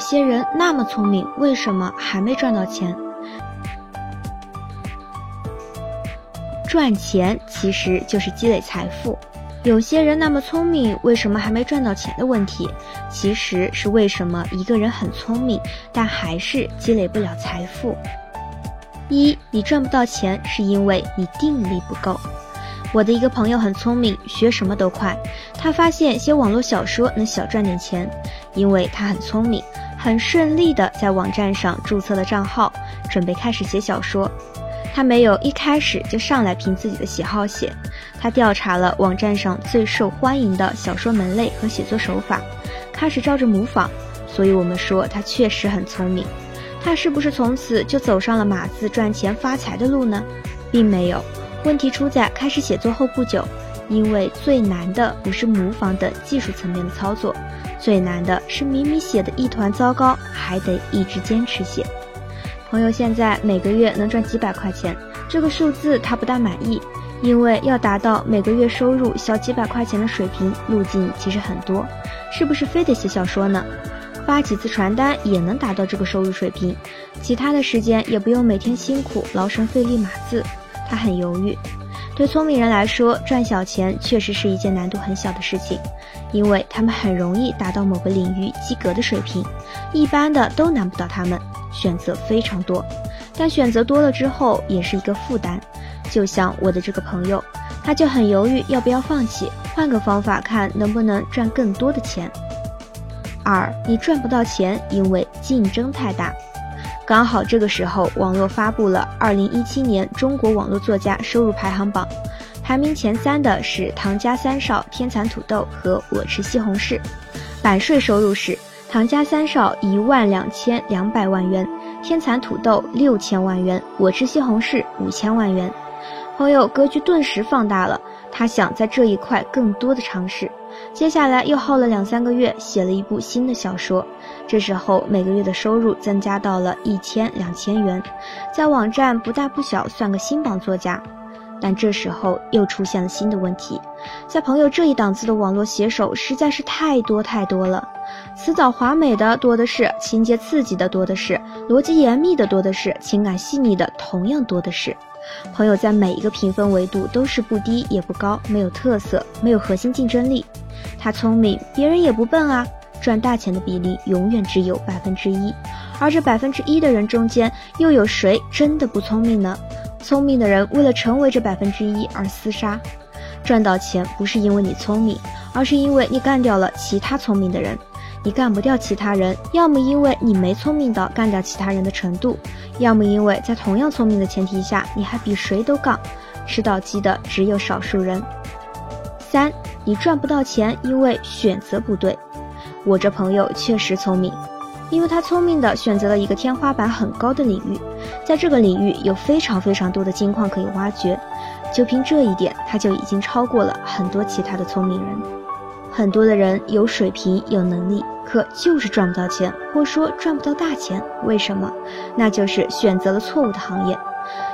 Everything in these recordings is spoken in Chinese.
些人那么聪明，为什么还没赚到钱？赚钱其实就是积累财富。有些人那么聪明，为什么还没赚到钱的问题，其实是为什么一个人很聪明，但还是积累不了财富。一，你赚不到钱，是因为你定力不够。我的一个朋友很聪明，学什么都快。他发现写网络小说能小赚点钱，因为他很聪明，很顺利的在网站上注册了账号，准备开始写小说。他没有一开始就上来凭自己的喜好写，他调查了网站上最受欢迎的小说门类和写作手法，开始照着模仿。所以我们说他确实很聪明。他是不是从此就走上了码字赚钱发财的路呢？并没有。问题出在开始写作后不久，因为最难的不是模仿等技术层面的操作，最难的是明明写的一团糟糕，还得一直坚持写。朋友现在每个月能赚几百块钱，这个数字他不大满意，因为要达到每个月收入小几百块钱的水平，路径其实很多，是不是非得写小说呢？发几次传单也能达到这个收入水平，其他的时间也不用每天辛苦劳神费力码字。他很犹豫。对聪明人来说，赚小钱确实是一件难度很小的事情，因为他们很容易达到某个领域及格的水平，一般的都难不倒他们。选择非常多，但选择多了之后也是一个负担。就像我的这个朋友，他就很犹豫要不要放弃，换个方法看能不能赚更多的钱。二，你赚不到钱，因为竞争太大。刚好这个时候，网络发布了二零一七年中国网络作家收入排行榜，排名前三的是唐家三少、天蚕土豆和我吃西红柿。版税收入是唐家三少一万两千两百万元，天蚕土豆六千万元，我吃西红柿五千万元。朋友格局顿时放大了，他想在这一块更多的尝试。接下来又耗了两三个月，写了一部新的小说。这时候每个月的收入增加到了一千两千元，在网站不大不小，算个新榜作家。但这时候又出现了新的问题，在朋友这一档次的网络写手实在是太多太多了，辞藻华美的多的是，情节刺激的多的是，逻辑严密的多的是，情感细腻的同样多的是。朋友在每一个评分维度都是不低也不高，没有特色，没有核心竞争力。他聪明，别人也不笨啊，赚大钱的比例永远只有百分之一。而这百分之一的人中间，又有谁真的不聪明呢？聪明的人为了成为这百分之一而厮杀，赚到钱不是因为你聪明，而是因为你干掉了其他聪明的人。你干不掉其他人，要么因为你没聪明到干掉其他人的程度，要么因为在同样聪明的前提下，你还比谁都杠，吃到鸡的只有少数人。三，你赚不到钱，因为选择不对。我这朋友确实聪明，因为他聪明的选择了一个天花板很高的领域，在这个领域有非常非常多的金矿可以挖掘，就凭这一点，他就已经超过了很多其他的聪明人。很多的人有水平有能力，可就是赚不到钱，或说赚不到大钱。为什么？那就是选择了错误的行业。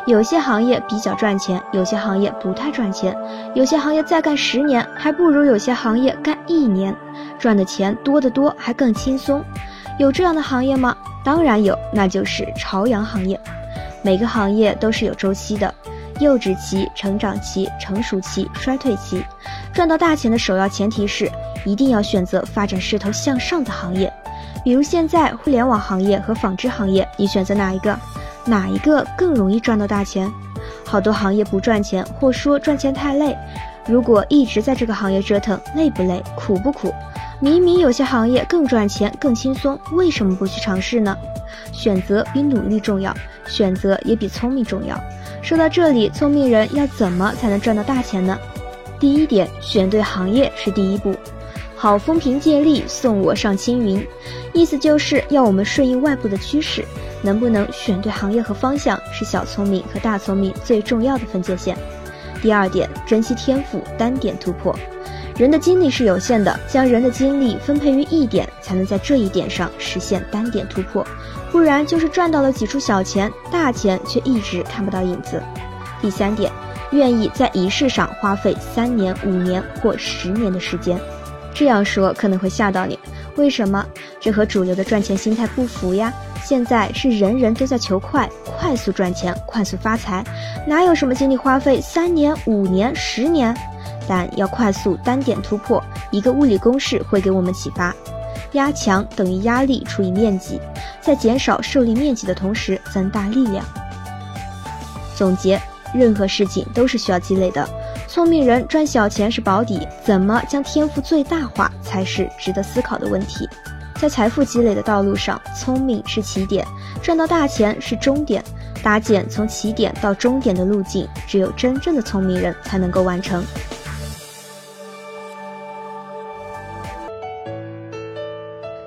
有些行业比较赚钱，有些行业不太赚钱，有些行业再干十年还不如有些行业干一年，赚的钱多得多，还更轻松。有这样的行业吗？当然有，那就是朝阳行业。每个行业都是有周期的。幼稚期、成长期、成熟期、衰退期，赚到大钱的首要前提是一定要选择发展势头向上的行业。比如现在互联网行业和纺织行业，你选择哪一个？哪一个更容易赚到大钱？好多行业不赚钱，或说赚钱太累。如果一直在这个行业折腾，累不累？苦不苦？明明有些行业更赚钱、更轻松，为什么不去尝试呢？选择比努力重要，选择也比聪明重要。说到这里，聪明人要怎么才能赚到大钱呢？第一点，选对行业是第一步。好风凭借力，送我上青云。意思就是要我们顺应外部的趋势，能不能选对行业和方向，是小聪明和大聪明最重要的分界线。第二点，珍惜天赋，单点突破。人的精力是有限的，将人的精力分配于一点，才能在这一点上实现单点突破，不然就是赚到了几处小钱，大钱却一直看不到影子。第三点，愿意在仪式上花费三年、五年或十年的时间。这样说可能会吓到你，为什么？这和主流的赚钱心态不符呀！现在是人人都在求快，快速赚钱，快速发财，哪有什么精力花费三年、五年、十年？但要快速单点突破，一个物理公式会给我们启发：压强等于压力除以面积，在减少受力面积的同时增大力量。总结：任何事情都是需要积累的。聪明人赚小钱是保底，怎么将天赋最大化才是值得思考的问题。在财富积累的道路上，聪明是起点，赚到大钱是终点。搭建从起点到终点的路径，只有真正的聪明人才能够完成。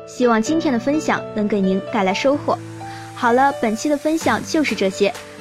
希望今天的分享能给您带来收获。好了，本期的分享就是这些。